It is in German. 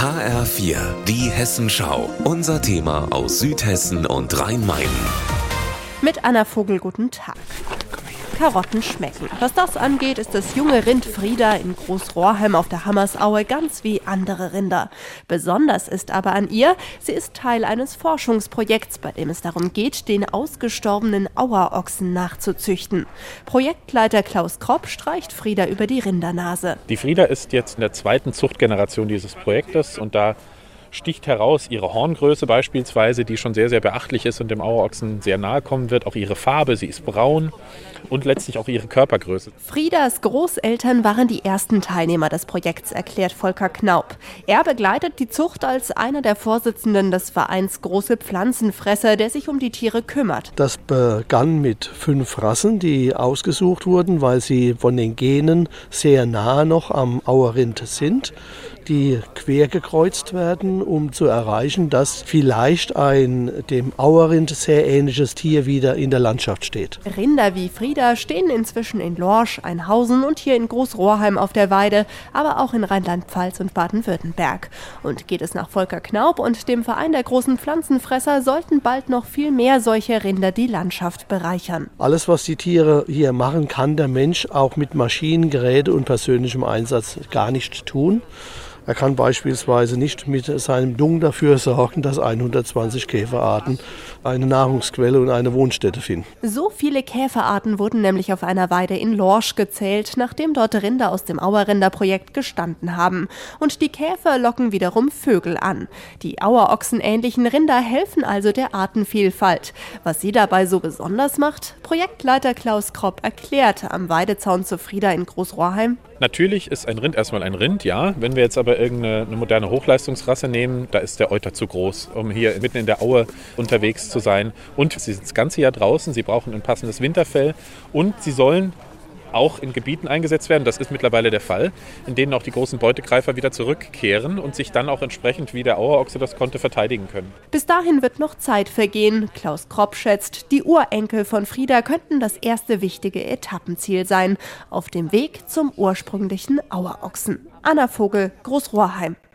HR4, die Hessenschau. Unser Thema aus Südhessen und Rhein-Main. Mit Anna Vogel, guten Tag. Karotten schmecken. Was das angeht, ist das junge Rind Frieda in Großrohrheim auf der Hammersaue ganz wie andere Rinder. Besonders ist aber an ihr, sie ist Teil eines Forschungsprojekts, bei dem es darum geht, den ausgestorbenen Auerochsen nachzuzüchten. Projektleiter Klaus Kropp streicht Frieda über die Rindernase. Die Frieda ist jetzt in der zweiten Zuchtgeneration dieses Projektes und da sticht heraus ihre Horngröße beispielsweise, die schon sehr, sehr beachtlich ist und dem Auerochsen sehr nahe kommen wird. Auch ihre Farbe, sie ist braun und letztlich auch ihre Körpergröße. Friedas Großeltern waren die ersten Teilnehmer des Projekts, erklärt Volker Knaup. Er begleitet die Zucht als einer der Vorsitzenden des Vereins Große Pflanzenfresser, der sich um die Tiere kümmert. Das begann mit fünf Rassen, die ausgesucht wurden, weil sie von den Genen sehr nah noch am Auerrind sind, die quer gekreuzt werden, um zu erreichen, dass vielleicht ein dem Auerrind sehr ähnliches Tier wieder in der Landschaft steht. Rinder wie Frieda stehen inzwischen in Lorsch, Einhausen und hier in Großrohrheim auf der Weide, aber auch in Rheinland-Pfalz und Baden-Württemberg. Und geht es nach Volker Knaub und dem Verein der großen Pflanzenfresser, sollten bald noch viel mehr solche Rinder die Landschaft bereichern. Alles, was die Tiere hier machen, kann der Mensch auch mit Maschinen, Geräte und persönlichem Einsatz gar nicht tun. Er kann beispielsweise nicht mit seinem Dung dafür sorgen, dass 120 Käferarten eine Nahrungsquelle und eine Wohnstätte finden. So viele Käferarten wurden nämlich auf einer Weide in Lorsch gezählt, nachdem dort Rinder aus dem Auerrinderprojekt gestanden haben. Und die Käfer locken wiederum Vögel an. Die Auerochsen-ähnlichen Rinder helfen also der Artenvielfalt. Was sie dabei so besonders macht, Projektleiter Klaus Kropp erklärt am Weidezaun zu Frieda in Großrohrheim. Natürlich ist ein Rind erstmal ein Rind, ja. Wenn wir jetzt aber irgendeine moderne Hochleistungsrasse nehmen, da ist der Euter zu groß, um hier mitten in der Aue unterwegs zu sein. Und sie sind das ganze Jahr draußen, sie brauchen ein passendes Winterfell und sie sollen auch in Gebieten eingesetzt werden, das ist mittlerweile der Fall, in denen auch die großen Beutegreifer wieder zurückkehren und sich dann auch entsprechend, wie der Auerochse das konnte, verteidigen können. Bis dahin wird noch Zeit vergehen. Klaus Kropp schätzt, die Urenkel von Frieda könnten das erste wichtige Etappenziel sein, auf dem Weg zum ursprünglichen Auerochsen. Anna Vogel, Großrohrheim.